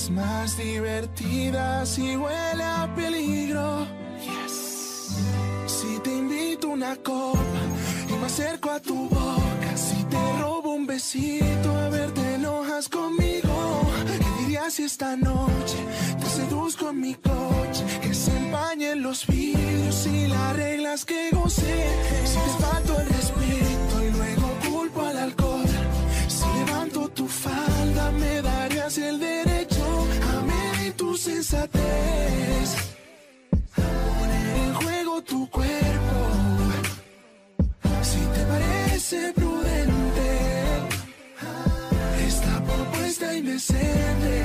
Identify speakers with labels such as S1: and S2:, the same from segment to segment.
S1: es más divertida si huele a peligro. Si te invito una copa y me acerco a tu boca, si te robo un besito, a ver, te enojas conmigo. ¿Qué dirías si esta noche te seduzco en mi coche? Que se empañen los vidrios y las reglas que gocé. Si te falto el respeto y luego culpo al alcohol. Si levanto tu falda, me darías el derecho sensatez. Poner en juego tu cuerpo. Si te parece prudente, esta propuesta indecente.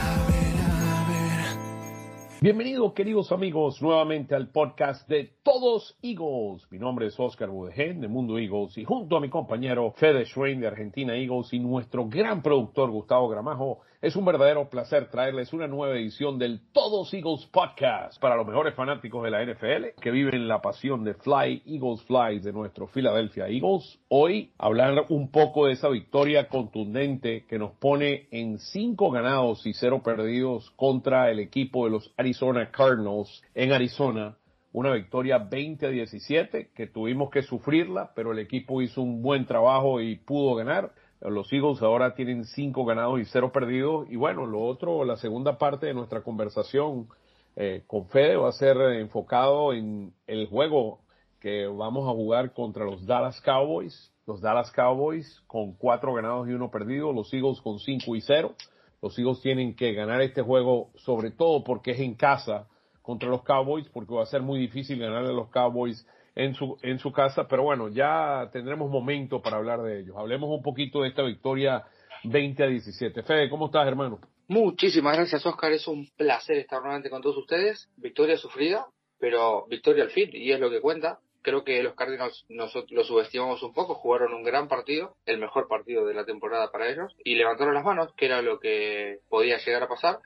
S1: A ver, a ver.
S2: Bienvenidos queridos amigos nuevamente al podcast de Todos Eagles. Mi nombre es Oscar Budegen de Mundo Eagles y junto a mi compañero Fede Schwein de Argentina Eagles y nuestro gran productor Gustavo Gramajo, es un verdadero placer traerles una nueva edición del Todos Eagles Podcast para los mejores fanáticos de la NFL que viven la pasión de Fly Eagles Fly de nuestro Philadelphia Eagles. Hoy hablar un poco de esa victoria contundente que nos pone en cinco ganados y cero perdidos contra el equipo de los Arizona Cardinals en Arizona. Una victoria 20 a 17 que tuvimos que sufrirla, pero el equipo hizo un buen trabajo y pudo ganar. Los Eagles ahora tienen cinco ganados y cero perdidos. Y bueno, lo otro, la segunda parte de nuestra conversación eh, con Fede va a ser enfocado en el juego que vamos a jugar contra los Dallas Cowboys. Los Dallas Cowboys con cuatro ganados y uno perdido. Los Eagles con cinco y cero. Los Eagles tienen que ganar este juego, sobre todo porque es en casa contra los Cowboys, porque va a ser muy difícil ganarle a los Cowboys en su, en su casa, pero bueno, ya tendremos momento para hablar de ellos. Hablemos un poquito de esta victoria 20 a 17. Fede, ¿cómo estás, hermano?
S3: Muchísimas gracias, Oscar. Es un placer estar nuevamente con todos ustedes. Victoria sufrida, pero victoria al fin, y es lo que cuenta. Creo que los Cardinals nosotros los subestimamos un poco, jugaron un gran partido, el mejor partido de la temporada para ellos, y levantaron las manos, que era lo que podía llegar a pasar.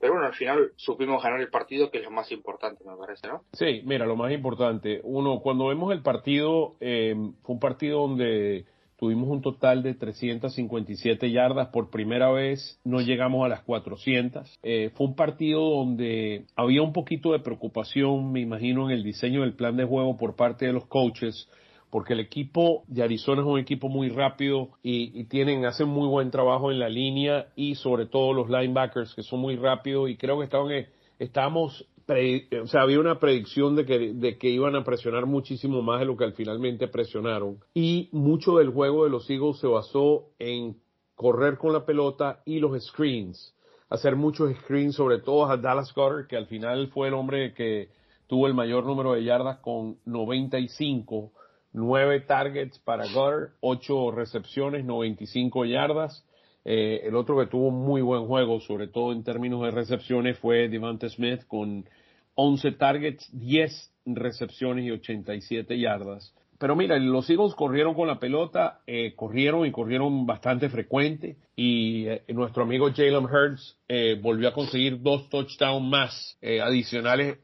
S3: Pero bueno, al final supimos ganar el partido, que es lo más importante, me parece, ¿no?
S2: Sí, mira, lo más importante, uno, cuando vemos el partido, eh, fue un partido donde tuvimos un total de 357 yardas, por primera vez no llegamos a las 400. Eh, fue un partido donde había un poquito de preocupación, me imagino, en el diseño del plan de juego por parte de los coaches, porque el equipo de Arizona es un equipo muy rápido y, tienen, hacen muy buen trabajo en la línea y sobre todo los linebackers que son muy rápidos y creo que estaban, estábamos, o sea, había una predicción de que, de que iban a presionar muchísimo más de lo que al finalmente presionaron. Y mucho del juego de los Eagles se basó en correr con la pelota y los screens, hacer muchos screens, sobre todo a Dallas Goddard, que al final fue el hombre que tuvo el mayor número de yardas con 95 nueve targets para Goddard, ocho recepciones, 95 yardas. Eh, el otro que tuvo muy buen juego, sobre todo en términos de recepciones, fue Devante Smith con 11 targets, 10 recepciones y 87 yardas. Pero mira, los Eagles corrieron con la pelota, eh, corrieron y corrieron bastante frecuente y eh, nuestro amigo Jalen Hurts eh, volvió a conseguir dos touchdowns más eh, adicionales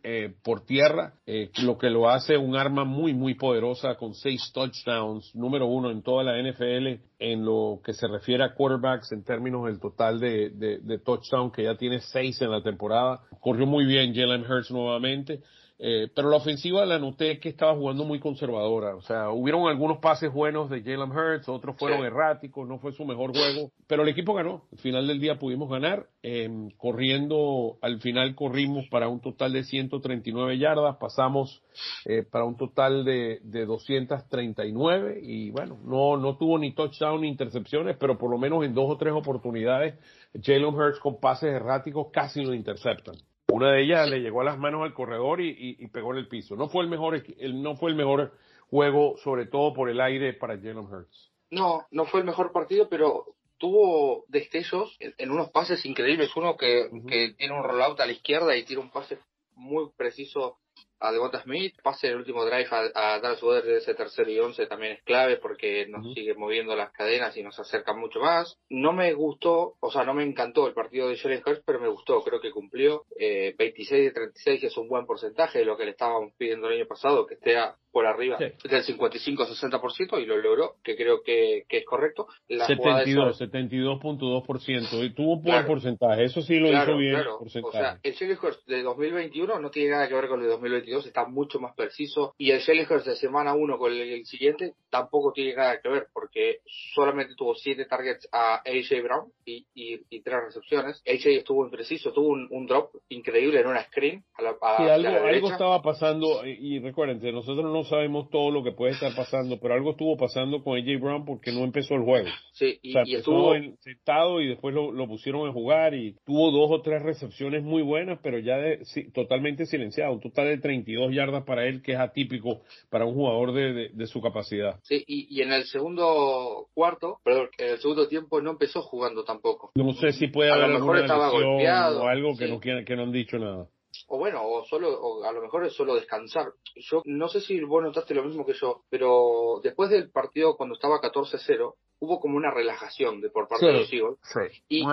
S2: por tierra, lo que lo hace un arma muy muy poderosa con seis touchdowns, número uno en toda la NFL en lo que se refiere a quarterbacks en términos del total de, de, de touchdown que ya tiene seis en la temporada. Corrió muy bien Jalen Hurts nuevamente. Eh, pero la ofensiva la noté que estaba jugando muy conservadora. O sea, hubieron algunos pases buenos de Jalen Hurts, otros fueron sí. erráticos, no fue su mejor juego, pero el equipo ganó. Al final del día pudimos ganar. Eh, corriendo, al final corrimos para un total de 139 yardas, pasamos eh, para un total de, de 239 y bueno, no, no tuvo ni touchdown ni intercepciones, pero por lo menos en dos o tres oportunidades Jalen Hurts con pases erráticos casi lo interceptan. Una de ellas le llegó a las manos al corredor y, y, y, pegó en el piso. No fue el mejor, el, no fue el mejor juego, sobre todo por el aire para Jalen Hurts.
S3: No, no fue el mejor partido, pero tuvo destellos en, en unos pases increíbles. Uno que, uh -huh. que tiene un rollout a la izquierda y tira un pase muy preciso a Devonta Smith, pase el último drive a, a Dallas Goddard de ese tercer y once también es clave porque nos sigue moviendo las cadenas y nos acerca mucho más. No me gustó, o sea, no me encantó el partido de Jalen Hurts, pero me gustó, creo que cumplió. Eh, 26 de 36 es un buen porcentaje de lo que le estábamos pidiendo el año pasado, que esté por arriba del 55-60% y lo logró, que creo que, que es correcto.
S2: La 72, 72.2%. Y tuvo un buen porcentaje, eso sí lo hizo bien.
S3: O sea, el Hurts de 2021 no tiene nada que ver con el de 2022, está mucho más preciso. Y el Hurts de semana 1 con el, siguiente tampoco tiene nada que ver, porque solamente tuvo 7 targets a AJ Brown y, y, y 3 recepciones. AJ estuvo impreciso, tuvo un, drop increíble en una screen. A la,
S2: sí, algo, algo estaba pasando, y, y recuerden, nosotros no sabemos todo lo que puede estar pasando, pero algo estuvo pasando con AJ Brown porque no empezó el juego.
S3: Sí,
S2: y, o sea, estuvo sentado y después lo, lo, pusieron a jugar y tuvo dos o tres recepciones muy buenas, pero ya de, sí, totalmente silenciado. Un total de 32 yardas para él, que es atípico para un jugador de, de, su capacidad.
S3: Sí, y, y, en el segundo cuarto, perdón, en el segundo tiempo no empezó jugando tampoco.
S2: No sé si puede haber alguna lesión o algo que, no, que no han dicho nada
S3: o bueno, o solo, o a lo mejor es solo descansar. Yo no sé si vos notaste lo mismo que yo, pero después del partido cuando estaba 14-0, hubo como una relajación de por parte de los Eagles.
S2: Sí,
S3: y,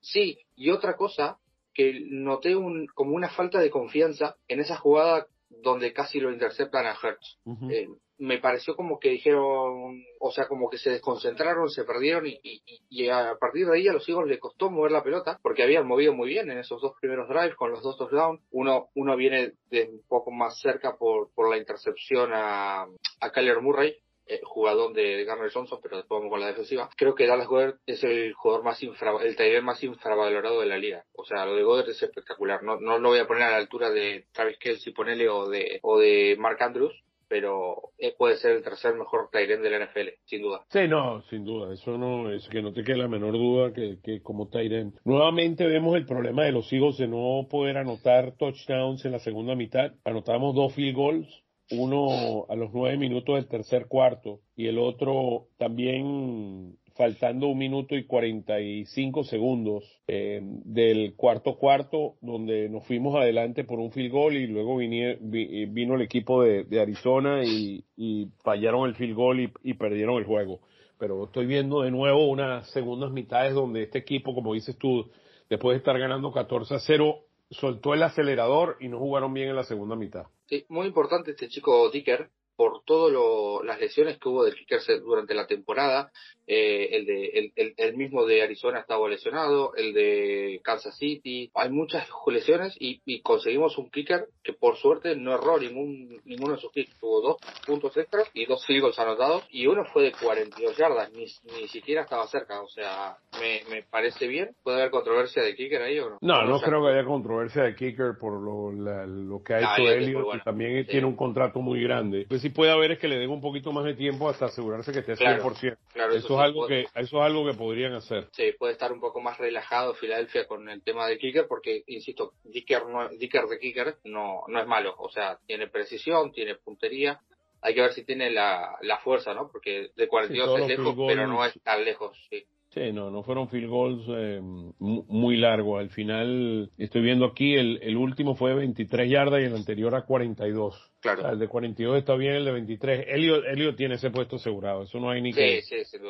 S3: sí, y otra cosa que noté un, como una falta de confianza en esa jugada donde casi lo interceptan a Hertz me pareció como que dijeron, o sea, como que se desconcentraron, se perdieron y, y, a partir de ahí a los Eagles le costó mover la pelota porque habían movido muy bien en esos dos primeros drives con los dos touchdowns. Uno, uno viene de un poco más cerca por, por la intercepción a, a Kyler Murray, eh, jugador de Garner Johnson, pero después vamos con la defensiva. Creo que Dallas Goddard es el jugador más infra, el taller más infravalorado de la liga. O sea, lo de Goddard es espectacular. No, no lo voy a poner a la altura de Travis Kelsey, ponele, o de, o de Mark Andrews, pero puede ser el tercer mejor Tyrant de la NFL, sin duda.
S2: Sí, no, sin duda, eso no es que no te quede la menor duda que, que como Tyrant. Nuevamente vemos el problema de los Eagles de no poder anotar touchdowns en la segunda mitad. Anotamos dos field goals, uno a los nueve minutos del tercer cuarto y el otro también faltando un minuto y 45 segundos eh, del cuarto cuarto, donde nos fuimos adelante por un field goal y luego vino el equipo de, Arizona y, fallaron el field goal y, y, perdieron el juego. Pero estoy viendo de nuevo unas segundas mitades donde este equipo, como dices tú, después de estar ganando 14 a 0, soltó el acelerador y no jugaron bien en la segunda mitad.
S3: Sí, muy importante este chico Dicker, por todas las lesiones que hubo del kicker durante la temporada. Eh, el, de, el, el, mismo de Arizona estaba lesionado, el de Kansas City. Hay muchas lesiones y, y, conseguimos un kicker que por suerte no erró ningún, ninguno de sus kicks. Tuvo dos puntos extras y dos field anotados y uno fue de 42 yardas, ni, ni siquiera estaba cerca. O sea, me, me parece bien. ¿Puede haber controversia de kicker ahí o no?
S2: No, no, creo que haya controversia de kicker por lo, lo que ha hecho Elliot y también tiene un contrato muy grande. Pues puede haber es que le den un poquito más de tiempo hasta asegurarse que esté al 100%. Claro, eso, es algo que eso es algo que podrían hacer.
S3: Sí, puede estar un poco más relajado Filadelfia con el tema del kicker porque insisto, Dicker no, Dicker de kicker no no es malo, o sea, tiene precisión, tiene puntería. Hay que ver si tiene la, la fuerza, ¿no? Porque de 42 es lejos, pero no es tan lejos, sí.
S2: Sí, no, no fueron field goals eh, muy largos. Al final, estoy viendo aquí, el, el último fue de 23 yardas y el anterior a 42.
S3: Claro.
S2: el de 42 está bien, el de 23. Elliot, tiene ese puesto asegurado, eso no hay ni, que,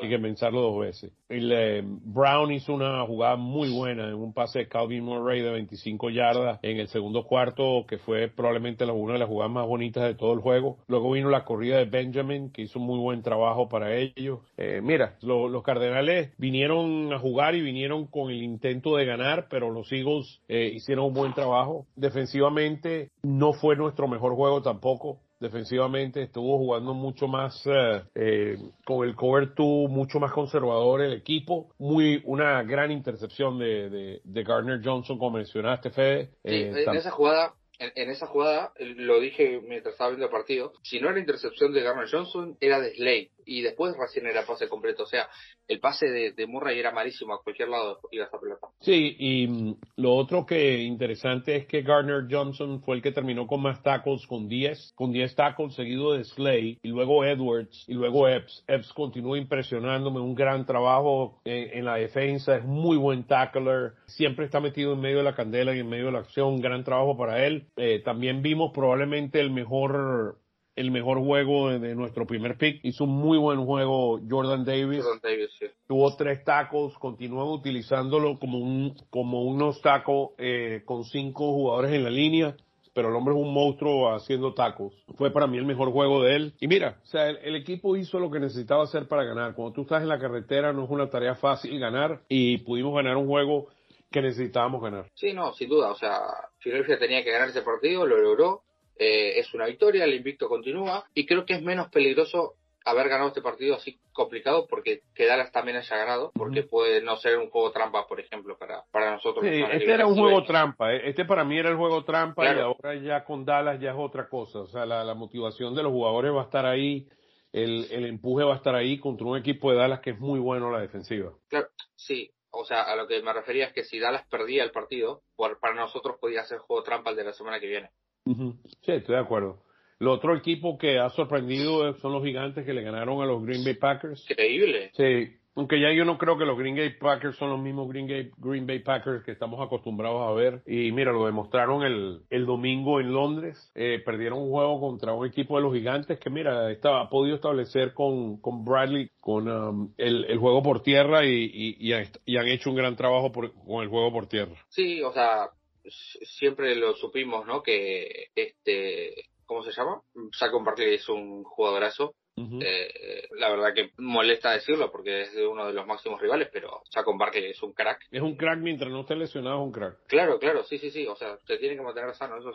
S2: ni que pensarlo dos veces. El, eh, Brown hizo una jugada muy buena en un pase de Calvin Murray de 25 yardas en el segundo cuarto, que fue probablemente una de las jugadas más bonitas de todo el juego. Luego vino la corrida de Benjamin, que hizo un muy buen trabajo para ellos. Eh, mira, los Cardenales vinieron a jugar y vinieron con el intento de ganar, pero los Eagles eh, hicieron un buen trabajo. Defensivamente no fue nuestro mejor juego tampoco poco defensivamente, estuvo jugando mucho más eh, eh, con el cover two, mucho más conservador el equipo, muy una gran intercepción de, de, Gardner Johnson, como mencionaste, Fede.
S3: Sí, eh, en esa jugada en, esa jugada, lo dije mientras estaba viendo el partido, si no era intercepción de Gardner Johnson, era de Slade y después recién era pase completo. O sea, el pase de, de Murray era malísimo, a cualquier lado iba esa pelota.
S2: Sí, y mm, lo otro que interesante es que Gardner Johnson fue el que terminó con más tackles, con 10, con 10 tackles seguido de Slay, y luego Edwards, y luego Epps. Epps continúa impresionándome, un gran trabajo en, la defensa, es muy buen tackler, siempre está metido en medio de la candela y en medio de la acción, gran trabajo para él. Eh, también vimos probablemente el mejor el mejor juego de, nuestro primer pick. Hizo un muy buen juego Jordan Davis.
S3: Jordan Davis sí.
S2: Tuvo tres tacos, continúan utilizándolo como un como unos tacos eh, con cinco jugadores en la línea. Pero el hombre es un monstruo haciendo tacos. Fue para mí el mejor juego de él. Y mira, o sea, el, el, equipo hizo lo que necesitaba hacer para ganar. Cuando tú estás en la carretera no es una tarea fácil ganar y pudimos ganar un juego que necesitábamos ganar.
S3: Sí, no, sin duda. O sea, Philadelphia tenía que ganar ese partido, lo logró. Eh, es una victoria, el invicto continúa y creo que es menos peligroso haber ganado este partido así complicado porque que Dallas también haya ganado, porque puede no ser un juego trampa, por ejemplo, para, para nosotros.
S2: Sí, este era un juego trampa, ¿eh? este para mí era el juego trampa claro. y ahora ya con Dallas ya es otra cosa, o sea, la, la motivación de los jugadores va a estar ahí, el, el empuje va a estar ahí contra un equipo de Dallas que es muy bueno la defensiva.
S3: Claro, sí, o sea, a lo que me refería es que si Dallas perdía el partido, por, para nosotros podía ser juego trampa el de la semana que viene.
S2: Uh -huh. Sí, estoy de acuerdo. El otro equipo que ha sorprendido son los gigantes que le ganaron a los Green Bay Packers.
S3: Increíble.
S2: Sí, aunque ya yo no creo que los Green Bay Packers son los mismos Green Bay, Green Bay Packers que estamos acostumbrados a ver. Y mira, lo demostraron el, el domingo en Londres. Eh, perdieron un juego contra un equipo de los gigantes que, mira, estaba, ha podido establecer con, con Bradley, con um, el, el, juego por tierra y, y, y, han, y, han, hecho un gran trabajo por, con el juego por tierra.
S3: Sí, o sea, siempre lo supimos, ¿no? Que este, ¿cómo se llama? Saco Barkley es un jugadorazo. Uh -huh. eh, la verdad que molesta decirlo porque es uno de los máximos rivales, pero Saco Barkley es un crack.
S2: Es un crack mientras no esté lesionado, es un crack.
S3: Claro, claro, sí, sí, sí. O sea, te tiene que mantener sano, eso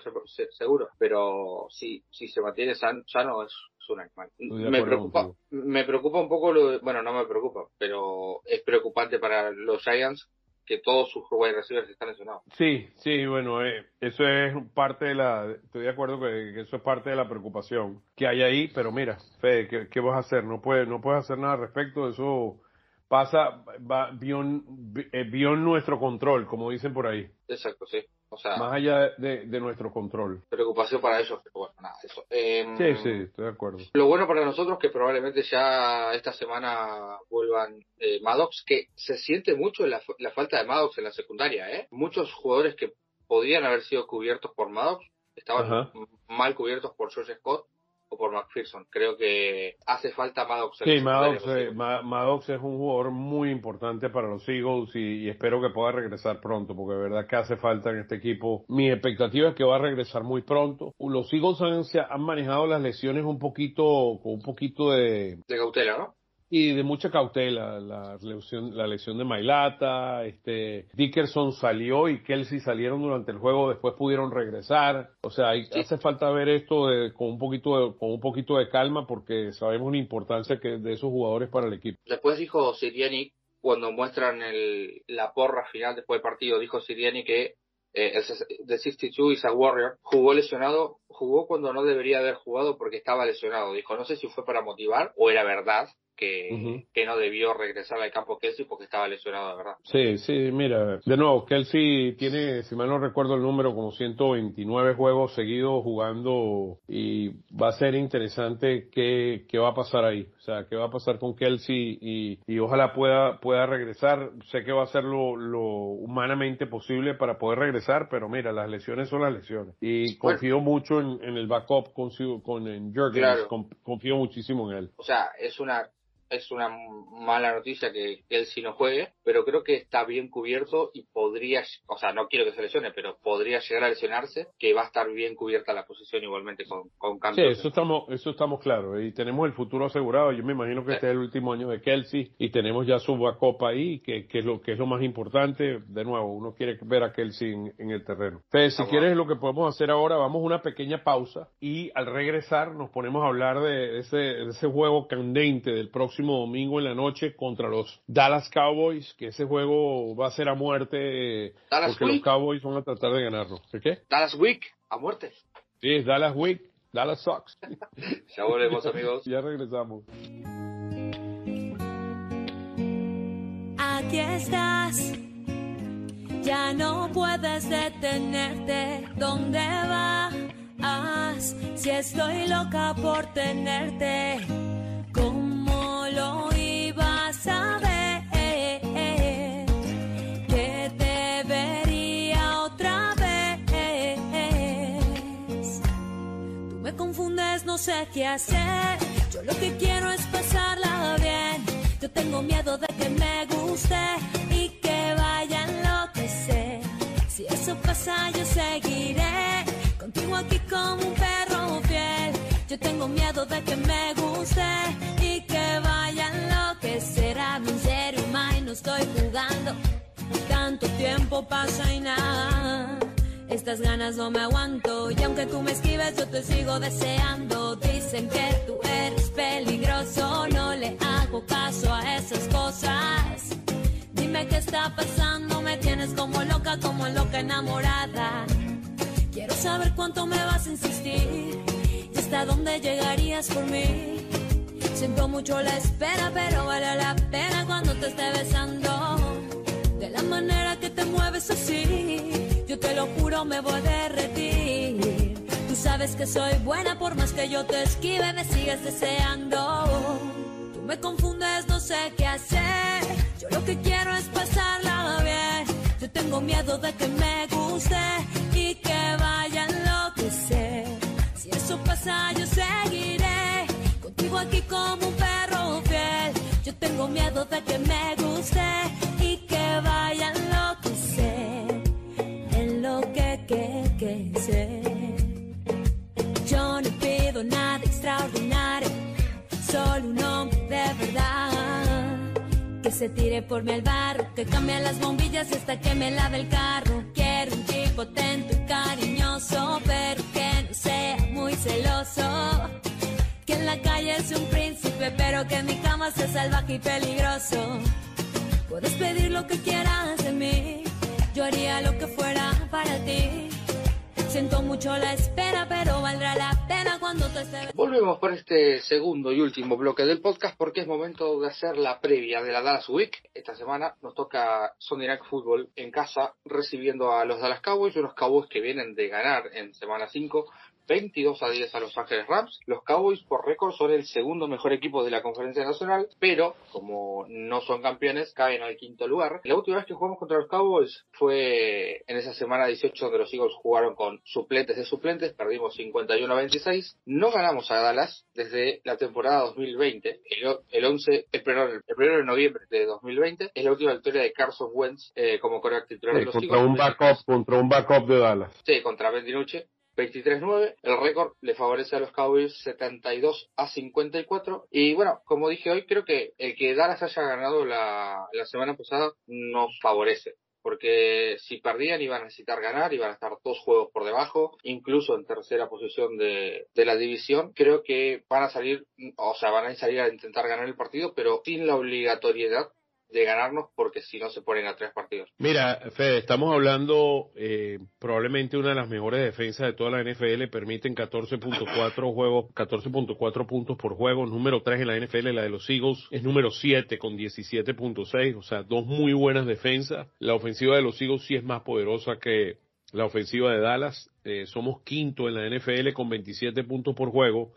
S3: seguro. Pero si, si se mantiene sano, sano es, es un animal. Me preocupa, me preocupa un poco lo de, bueno, no me preocupa, pero es preocupante para los Giants que todos sus wide receivers están lesionados.
S2: Sí, sí, bueno, eh, eso es parte de la, estoy de acuerdo que, eso es parte de la preocupación que hay ahí, pero mira, Fede, ¿qué, qué vas a hacer? No puedes, no puedes hacer nada al respecto, eso pasa, va beyond, eh, nuestro control, como dicen por ahí.
S3: Exacto, sí. O sea,
S2: más allá de, de, nuestro control.
S3: Preocupación para ellos, pero bueno, nada, eso. Eh,
S2: sí, sí, estoy de acuerdo.
S3: Lo bueno para nosotros que probablemente ya esta semana vuelvan eh, Maddox, que se siente mucho la, la falta de Maddox en la secundaria, ¿eh? Muchos jugadores que podrían haber sido cubiertos por Maddox estaban Ajá. mal cubiertos por George Scott o por McPherson. Creo que hace falta Maddox.
S2: Sí, Maddox, eh, Maddox es un jugador muy importante para los Eagles y, y, espero que pueda regresar pronto, porque de verdad que hace falta en este equipo. Mi expectativa es que va a regresar muy pronto. Los Eagles han, han manejado las lesiones un poquito, con un poquito de...
S3: De cautela, ¿no?
S2: Y de mucha cautela la lesión, la lesión de Mailata, este Dickerson salió y Kelsey salieron durante el juego, después pudieron regresar, o sea, hay, sí. hace falta ver esto de, con un poquito de, con un poquito de calma porque sabemos la importancia que de esos jugadores para el equipo.
S3: Después dijo Siriani cuando muestran el, la porra final después del partido, dijo Siriani que eh, el de 62 is a Warrior, jugó lesionado, jugó cuando no debería haber jugado porque estaba lesionado. Dijo, no sé si fue para motivar o era verdad, que, uh -huh. que no debió regresar al campo Kelsey porque estaba lesionado, de verdad.
S2: Sí, sí, mira, de nuevo, Kelsey tiene, si mal no recuerdo el número, como 129 juegos seguidos jugando y va a ser interesante qué, qué va a pasar ahí. O sea, qué va a pasar con Kelsey y, y ojalá pueda, pueda regresar. Sé que va a ser lo, lo humanamente posible para poder regresar, pero mira, las lesiones son las lesiones. Y confío bueno. mucho en, en, el backup con, con en Jurgens, claro. confío muchísimo en él.
S3: O sea, es una es una mala noticia que él sí no juegue, pero creo que está bien cubierto y podría, o sea, no quiero que se lesione, pero podría llegar a lesionarse, que va a estar bien cubierta la posición igualmente con, con cambios.
S2: Sí, eso estamos, eso estamos claros, y tenemos el futuro asegurado, yo me imagino que sí. este es el último año de Kelsey, y tenemos ya su backup ahí, que, que, es lo que es lo más importante, de nuevo, uno quiere ver a Kelsey en, en el terreno. Entonces, si quieres lo que podemos hacer ahora, vamos a una pequeña pausa, y al regresar nos ponemos a hablar de ese, de ese juego candente del próximo próximo domingo en la noche contra los Dallas Cowboys, que ese juego va a ser a muerte
S3: Dallas
S2: porque
S3: Week.
S2: los Cowboys van a tratar de ganarlo. ¿Qué?
S3: Dallas Week, a muerte.
S2: Sí, es Dallas Week, Dallas Sox.
S3: ya volvemos, amigos.
S2: ya regresamos.
S4: Aquí estás, ya no puedes detenerte. ¿Dónde vas? Si estoy loca por tenerte no sé qué hacer. Yo lo que quiero es pasarla bien. Yo tengo miedo de que me guste y que vaya a enloquecer. Si eso pasa, yo seguiré contigo aquí como un perro fiel. Yo tengo miedo de que me guste y que vaya a enloquecer. Hablo en serio, y no estoy jugando. Tanto tiempo pasa y nada. Estas ganas no me aguanto y aunque tú me esquives yo te sigo deseando. Dicen que tú eres peligroso, no le hago caso a esas cosas. Dime qué está pasando, me tienes como loca, como loca enamorada. Quiero saber cuánto me vas a insistir y hasta dónde llegarías por mí. Siento mucho la espera, pero vale la pena cuando te esté besando. De la manera que te mueves así yo te lo juro, me voy a derretir. Tú sabes que soy buena, por más que yo te esquive, me sigues deseando. Tú me confundes, no sé qué hacer. Yo lo que quiero es pasarla bien. Yo tengo miedo de que me guste y que vaya a enloquecer. Si eso pasa, yo seguiré contigo aquí como un perro fiel. Yo tengo miedo de que se tire por mi al barro, que cambie las bombillas hasta que me lave el carro. Quiero un tipo atento y cariñoso, pero que no sea muy celoso. Que en la calle es un príncipe, pero que en mi cama sea salvaje y peligroso. Puedes pedir lo que quieras de mí yo haría lo que fuera para ti. Siento mucho la espera, pero valdrá la pena cuando te esté...
S3: Volvemos por este segundo y último bloque del podcast porque es momento de hacer la previa de la Dallas Week. Esta semana nos toca Sunday Night Football en casa recibiendo a los Dallas Cowboys, unos Cowboys que vienen de ganar en semana 5 22 a 10 a Los Ángeles Rams. Los Cowboys por récord son el segundo mejor equipo de la conferencia nacional, pero como no son campeones, caen al quinto lugar. La última vez que jugamos contra los Cowboys fue en esa semana 18 donde los Eagles jugaron con suplentes de suplentes, perdimos 51 a 26. No ganamos a Dallas desde la temporada 2020, el, 11, el primero, de noviembre de 2020, es la última victoria de Carson Wentz eh, como coreback titular de los
S2: contra Un backup, contra un backup de Dallas.
S3: Sí, contra Ben 23-9. El récord le favorece a los Cowboys 72 a 54. Y bueno, como dije hoy, creo que el que Dallas haya ganado la, la semana pasada nos favorece. Porque si perdían iban a necesitar ganar, iban a estar dos juegos por debajo, incluso en tercera posición de, de la división. Creo que van a salir, o sea, van a salir a intentar ganar el partido, pero sin la obligatoriedad de ganarnos porque si no se ponen a tres partidos.
S2: Mira, Fede, estamos hablando eh, probablemente una de las mejores defensas de toda la NFL, permiten 14.4 juegos, 14.4 puntos por juego, número 3 en la NFL, la de los Eagles es número 7 con 17.6, o sea, dos muy buenas defensas. La ofensiva de los Eagles sí es más poderosa que la ofensiva de Dallas, eh, somos quinto en la NFL con 27 puntos por juego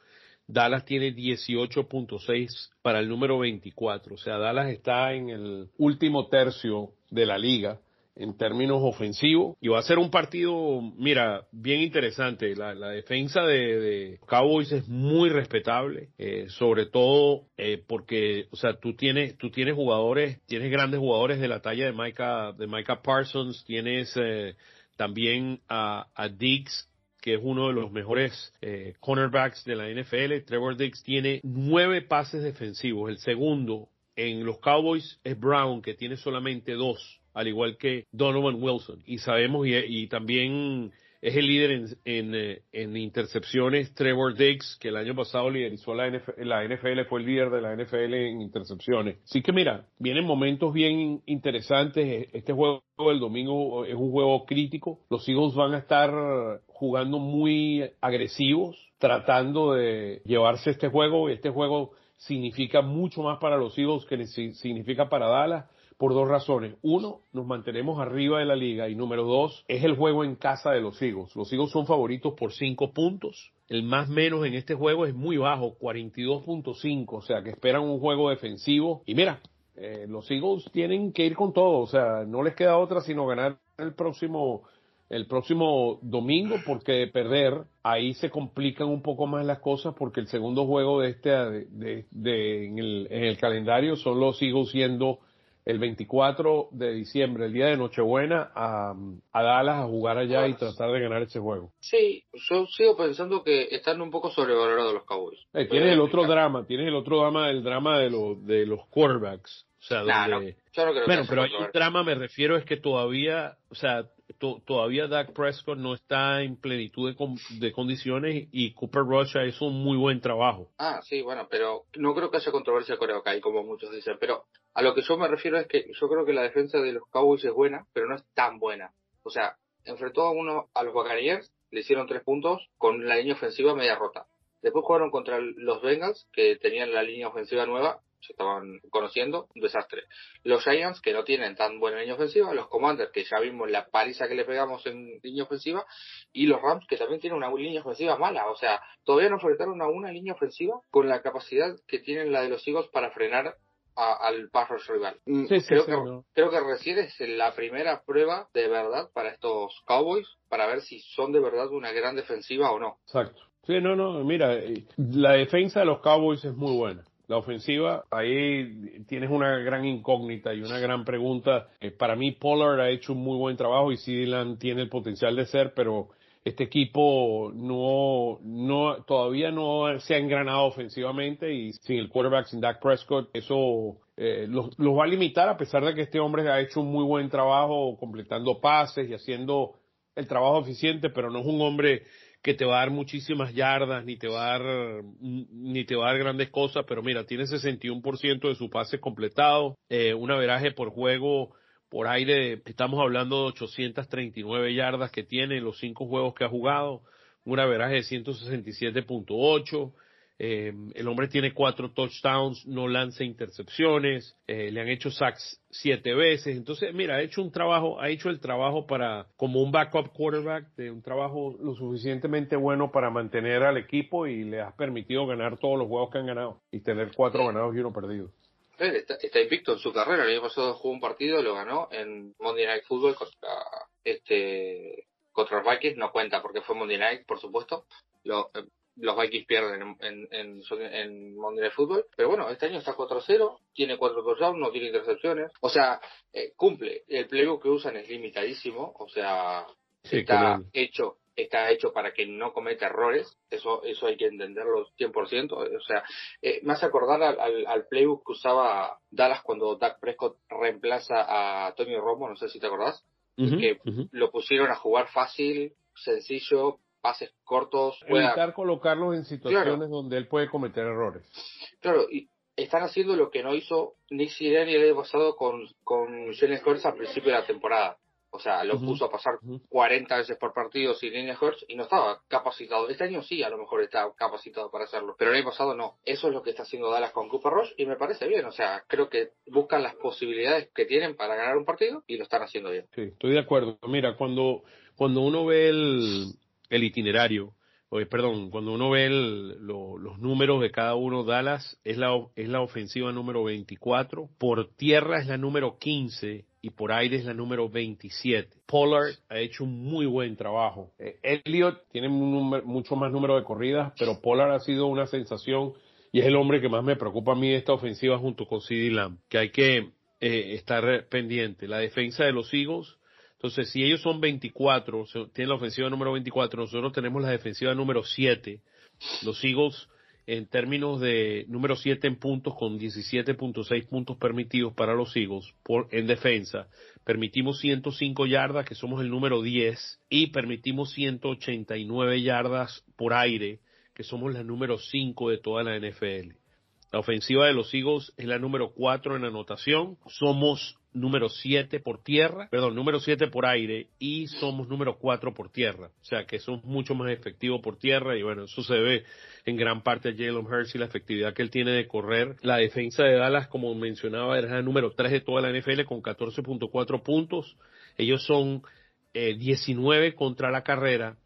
S2: Dallas tiene 18.6 para el número 24. O sea, Dallas está en el último tercio de la liga en términos ofensivos y va a ser un partido, mira, bien interesante. La, defensa de, Cowboys es muy respetable, eh, sobre todo eh, porque, o sea, tú tienes, tú tienes jugadores, tienes grandes jugadores de la talla de Micah, de Parsons, tienes eh, también a, a Diggs que es uno de los mejores eh, cornerbacks de la NFL. Trevor Diggs tiene nueve pases defensivos. El segundo en los Cowboys es Brown, que tiene solamente dos, al igual que Donovan Wilson. Y sabemos, y, también es el líder en, en, eh, en, intercepciones Trevor Diggs, que el año pasado liderizó la NFL, la NFL, fue el líder de la NFL en intercepciones. Así que mira, vienen momentos bien interesantes. Este juego del domingo es un juego crítico. Los Eagles van a estar jugando muy agresivos, tratando de llevarse este juego. Este juego significa mucho más para los Eagles que significa para Dallas, por dos razones. Uno, nos mantenemos arriba de la liga y número dos, es el juego en casa de los Eagles. Los Eagles son favoritos por cinco puntos. El más menos en este juego es muy bajo, 42.5, o sea que esperan un juego defensivo. Y mira, eh, los Eagles tienen que ir con todo, o sea, no les queda otra sino ganar el próximo el próximo domingo porque perder ahí se complican un poco más las cosas porque el segundo juego de este de, de, en, el, en, el, calendario son los Eagles siendo el 24 de diciembre, el día de Nochebuena, a, a Dallas a jugar allá y tratar de ganar ese juego.
S3: Sí, yo sigo pensando que están un poco sobrevalorados los Cowboys.
S2: Eh, tienes el otro drama, tienes el otro drama, el drama de, los de los quarterbacks. O sea,
S3: nah,
S2: donde...
S3: no, yo no creo
S2: bueno,
S3: que
S2: pero hay un drama, me refiero, es que todavía, o sea, to, todavía Dak Prescott no está en plenitud de, de, condiciones y Cooper Rush ha hecho un muy buen trabajo.
S3: Ah, sí, bueno, pero no creo que haya controversia con hay como muchos dicen. Pero a lo que yo me refiero es que yo creo que la defensa de los Cowboys es buena, pero no es tan buena. O sea, enfrentó a uno a los Buccaneers, le hicieron tres puntos con la línea ofensiva media rota. Después jugaron contra los Bengals, que tenían la línea ofensiva nueva, se estaban conociendo, un desastre. Los Giants, que no tienen tan buena línea ofensiva, los Commanders, que ya vimos la paliza que le pegamos en línea ofensiva, y los Rams, que también tienen una línea ofensiva mala. O sea, todavía no enfrentaron a una línea ofensiva con la capacidad que tienen la de los Eagles para frenar a, al rush rival.
S2: Sí, sí,
S3: creo,
S2: sí,
S3: que,
S2: no.
S3: creo que recién es la primera prueba de verdad para estos Cowboys, para ver si son de verdad una gran defensiva o no.
S2: Exacto. Sí, no, no, mira, la defensa de los Cowboys es muy buena. La ofensiva, ahí tienes una gran incógnita y una gran pregunta. Eh, para mí, Pollard ha hecho un muy buen trabajo y Dylan tiene el potencial de ser, pero este equipo no, no, todavía no se ha engranado ofensivamente y sin el quarterback, sin Dak Prescott, eso eh, los, los va a limitar a pesar de que este hombre ha hecho un muy buen trabajo completando pases y haciendo el trabajo eficiente, pero no es un hombre que te va a dar muchísimas yardas, ni te va a dar, ni te va a dar grandes cosas, pero mira, tiene 61% de su pase completado, eh, un averaje por juego por aire, estamos hablando de 839 yardas que tiene en los cinco juegos que ha jugado, un averaje de 167.8, eh, el hombre tiene cuatro touchdowns, no lanza intercepciones, eh, le han hecho sacks siete veces. Entonces, mira, ha hecho un trabajo, ha hecho el trabajo para, como un backup quarterback, de un trabajo lo suficientemente bueno para mantener al equipo y le ha permitido ganar todos los juegos que han ganado y tener cuatro ganados y uno perdido.
S3: Está, está, invicto en su carrera. El año pasado jugó un partido, lo ganó en Monday Night Football contra este contra los Vikings. No cuenta porque fue Monday Night, por supuesto. Lo, los Vikings pierden en, en, en, en Monday Night Football. Pero bueno, este año está 4-0, tiene 4 touchdowns, no tiene intercepciones. O sea, eh, cumple. El playbook que usan es limitadísimo. O sea,
S2: Sí,
S3: está
S2: claro.
S3: hecho está hecho para que no cometa errores, eso eso hay que entenderlo 100%, o sea, eh, me hace acordar al, al, al, playbook que usaba Dallas cuando Dak Prescott reemplaza a Tony Romo, no sé si te acordás,
S2: Uh -huh,
S3: que
S2: uh -huh.
S3: lo pusieron a jugar fácil, sencillo, pases cortos,
S2: Evitar colocarlos en situaciones
S3: Claro.
S2: donde él puede cometer errores.
S3: Claro, y están haciendo lo que no hizo Nick Sirianni el año pasado con, con Jalen Hurts al principio de la temporada. O sea, lo puso a pasar
S2: ujú.
S3: 40 veces por partido sin línea Hurts y no estaba capacitado. Este año sí, a lo mejor está capacitado para hacerlo, pero el año pasado no. Eso es lo que está haciendo Dallas con Cooper Rush y me parece bien. O sea, creo que buscan las posibilidades que tienen para ganar un partido y lo están haciendo bien.
S2: Sí, estoy de acuerdo. Mira, cuando, cuando uno ve el, el itinerario, o, perdón, cuando uno ve el- lo- los números de cada uno, Dallas es la, es la ofensiva número 24, por tierra es la número 15 y por aire es la número 27. Pollard ha hecho un muy buen trabajo. Eh, Elliott tiene número- mucho más número de corridas, pero Pollard ha sido una sensación y es el hombre que más me preocupa a mí de esta ofensiva junto con CeeDee Lamb, que hay que eh, estar pendiente. La defensa de los Eagles entonces, si ellos son 24, se- tienen la ofensiva número 24, nosotros tenemos la defensiva número 7. Los Eagles, en términos de número 7 en puntos, con 17.6 puntos permitidos para los Eagles por, en defensa, permitimos 105 yardas, que somos el número 10, y permitimos 189 yardas por aire, que somos la número 5 de toda la NFL. La ofensiva de los Eagles es la número 4 en anotación. Somos número 7 por tierra, perdón, número 7 por aire y somos número 4 por tierra. O sea que somos mucho más efectivos por tierra y bueno, eso se ve en gran parte a Jalen Hurts y la efectividad que él tiene de correr. La defensa de Dallas, como mencionaba, era el número 3 de toda la NFL con 14.4 puntos. Ellos son eh, 19 contra la carrera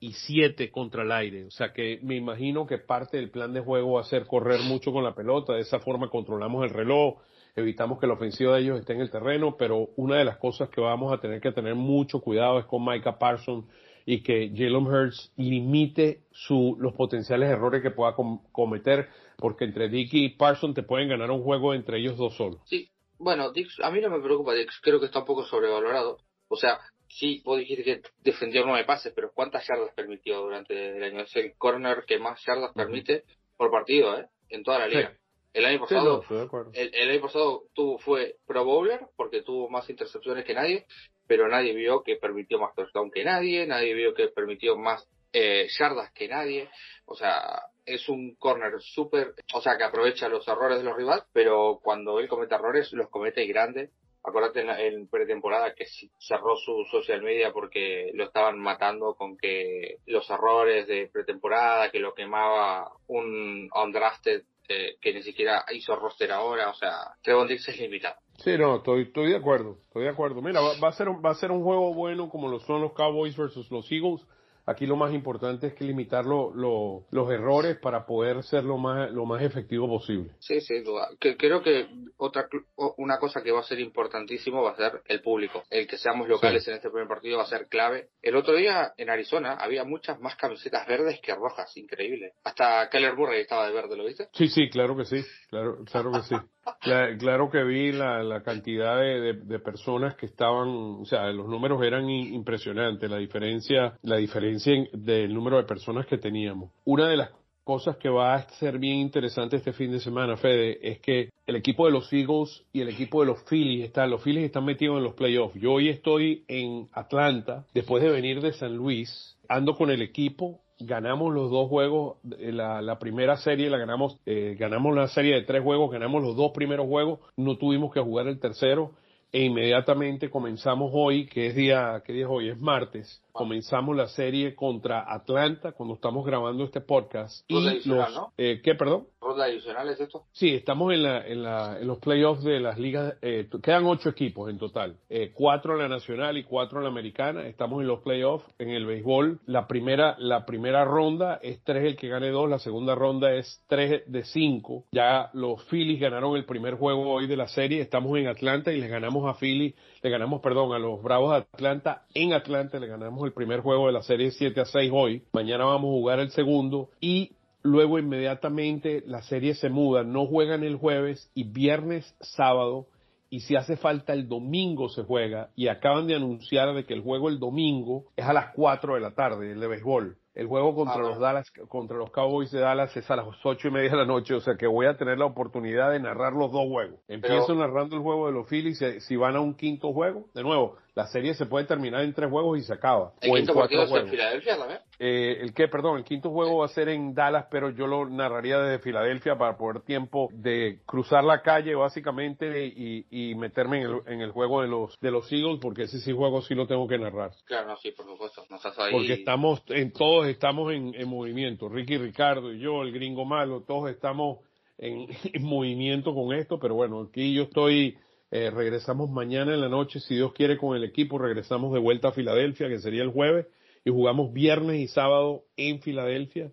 S2: y 7 contra el aire. O sea que me imagino que parte del plan de juego va a ser correr mucho con la pelota. De esa forma controlamos el reloj evitamos que la ofensiva de ellos esté en el terreno, pero una de las cosas que vamos a tener que tener mucho cuidado es con Micah Parsons y que Jalen Hurts limite su, los potenciales errores que pueda cometer, porque entre Dick y Parsons te pueden ganar un juego entre ellos dos solos.
S3: Sí, bueno, Dix, a mí no me preocupa Dix, creo que está un poco sobrevalorado. O sea, sí, vos dijiste que defendió nueve pases, pero ¿cuántas yardas permitió durante el año? Es el corner que más yardas permite por partido, ¿eh? En toda la liga. El año pasado, el, año pasado tuvo, fue Pro Bowler porque tuvo más intercepciones que nadie, pero nadie vio que permitió más touchdown que nadie, nadie vio que permitió más eh, yardas que nadie. O sea, es un corner súper, o sea, que aprovecha los errores de los rivales, pero cuando él comete errores, los comete grande. Acordate en, en, pretemporada que cerró su social media porque lo estaban matando con que los errores de pretemporada, que lo quemaba un undrafted eh, que ni siquiera hizo roster ahora, o sea, Trevon Dix es limitado.
S2: Sí, no, estoy, de acuerdo, estoy de acuerdo. Mira, va, a ser, va a ser un juego bueno como lo son los Cowboys versus los Eagles. Aquí lo más importante es que limitar los errores para poder ser lo más, lo más efectivo posible.
S3: Sí, sí, duda. Que, creo que otra una cosa que va a ser importantísimo va a ser el público. El que seamos locales en este primer partido va a ser clave. El otro día en Arizona había muchas más camisetas verdes que rojas, increíble. Hasta Keller Murray estaba de verde, ¿lo viste?
S2: Sí, sí, claro que sí, claro, claro que sí. Claro, que vi la, cantidad de, personas que estaban, o sea, los números eran impresionantes, la diferencia, la diferencia del número de personas que teníamos. Una de las cosas que va a ser bien interesante este fin de semana, Fede, es que el equipo de los Eagles y el equipo de los Phillies están, los Phillies están metidos en los playoffs. Yo hoy estoy en Atlanta, después de venir de San Luis, ando con el equipo ganamos los dos juegos, la, la primera serie la ganamos, eh, ganamos la serie de tres juegos, ganamos los dos primeros juegos, no tuvimos que jugar el tercero e inmediatamente comenzamos hoy, que es día, ¿qué día es hoy? Es martes, comenzamos la serie contra Atlanta cuando estamos grabando este podcast.
S3: Y los,
S2: eh, ¿Qué, perdón?
S3: ¿Ronda adicional es esto?
S2: Sí, estamos en, la, en, la, en los playoffs de las ligas. Eh, quedan ocho equipos en total. Eh, cuatro en la nacional y cuatro en la americana. Estamos en los playoffs en el béisbol. La primera, la primera ronda es tres el que gane dos. La segunda ronda es tres de cinco. Ya los Phillies ganaron el primer juego hoy de la serie. Estamos en Atlanta y les ganamos a Philly. Le ganamos, perdón, a los Bravos de Atlanta. En Atlanta le ganamos el primer juego de la serie 7 a 6 hoy. Mañana vamos a jugar el segundo y luego inmediatamente la serie se muda. No juegan el jueves y viernes, sábado y si hace falta el domingo se juega y acaban de anunciar de que el juego el domingo es a las 4 de la tarde, el de béisbol. El juego contra los Dallas, contra los Cowboys de Dallas es a las ocho y media de la noche, o sea que voy a tener la oportunidad de narrar los dos juegos. Empiezo narrando el juego de los Phillies, si van a un quinto juego, de nuevo, la serie se puede terminar en tres juegos y se acaba.
S3: ¿El o quinto en partido juegos. en Filadelfia también?
S2: Eh, el que, perdón, el quinto juego va a ser en Dallas, pero yo lo narraría desde Filadelfia para poder tiempo de cruzar la calle básicamente y, y meterme en el, en el, juego de los de los Eagles, porque ese sí juego sí lo tengo que narrar.
S3: Claro, no, sí, por supuesto. No estás ahí...
S2: Porque estamos, en todos estamos en, en movimiento. Ricky Ricardo y yo, el gringo malo, todos estamos en, en movimiento con esto, pero bueno, aquí yo estoy eh, regresamos mañana en la noche, si Dios quiere, con el equipo. Regresamos de vuelta a Filadelfia, que sería el jueves, y jugamos viernes y sábado en Filadelfia.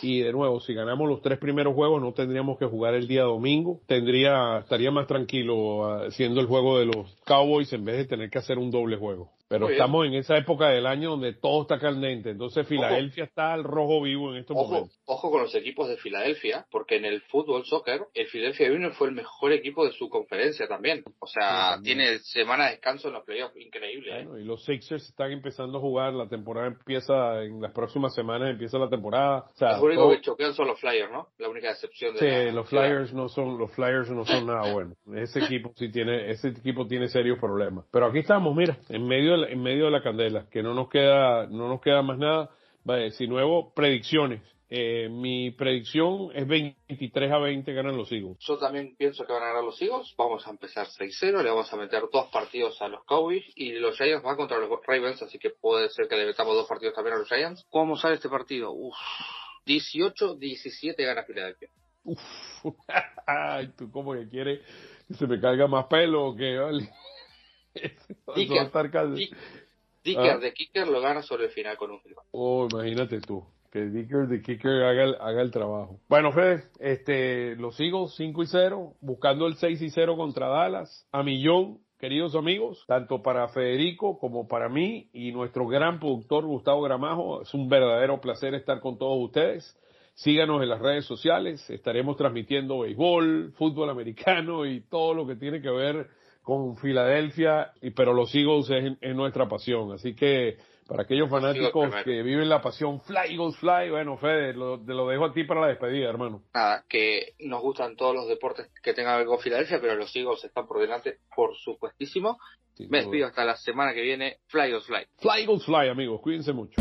S2: Y de nuevo, si ganamos los tres primeros juegos, no tendríamos que jugar el día domingo. Tendría, estaría más tranquilo haciendo ah, el juego de los Cowboys en vez de tener que hacer un doble juego. Pero estamos en esa época del año donde todo está caliente. Entonces Filadelfia está al rojo vivo en estos momentos.
S3: Ojo con los equipos de Filadelfia, porque en el fútbol soccer, el Philadelphia Union fue el mejor equipo de su conferencia también. O sea, tiene semana de descanso en los playoffs, increíble. ¿eh?
S2: y los Sixers están empezando a jugar, la temporada empieza en las próximas semanas, empieza la temporada. O sea,
S3: los únicos que choquean son los Flyers, ¿no? La única excepción de
S2: Sí, los Flyers no son, los Flyers no son nada buenos. Ese equipo sí tiene, ese equipo tiene serios problemas. Pero aquí estamos, mira, en medio en medio de la candela, que no nos queda, no nos queda más nada. Vale, si nuevo, predicciones. Eh, mi predicción es 23 a 20 ganan los Eagles.
S3: Yo también pienso que van a ganar los Eagles. Vamos a empezar 6-0, le vamos a meter dos partidos a los Cowboys y los Giants van contra los Ravens, así que puede ser que le metamos dos partidos también a los Giants. ¿Cómo sale este partido? Uf, 18-17 gana Filadelfia.
S2: Uf, ay, tú como que quieres que se me caiga más pelo que vale.
S3: Dicker, Dicker ah. de Kicker lo gana sobre el final con un.
S2: Oh, imagínate tú que Dicker de Kicker haga el, haga el trabajo. Bueno, Fede, este, los Eagles 5 y 0, buscando el 6 y 0 contra Dallas, a millón, queridos amigos, tanto para Federico como para mí y nuestro gran productor Gustavo Gramajo. Es un verdadero placer estar con todos ustedes. Síganos en las redes sociales, estaremos transmitiendo béisbol, fútbol americano y todo lo que tiene que ver con Filadelfia, pero los Eagles es, nuestra pasión. Así que para aquellos fanáticos que viven la pasión Fly Eagles Fly, bueno, Fede, lo, te lo dejo a ti para la despedida, hermano.
S3: Nada, que nos gustan todos los deportes que tengan algo con Filadelfia, pero los Eagles están por delante, por supuestísimo. Me despido hasta la semana que viene. Fly Eagles Fly.
S2: Fly Eagles Fly, amigos. Cuídense mucho.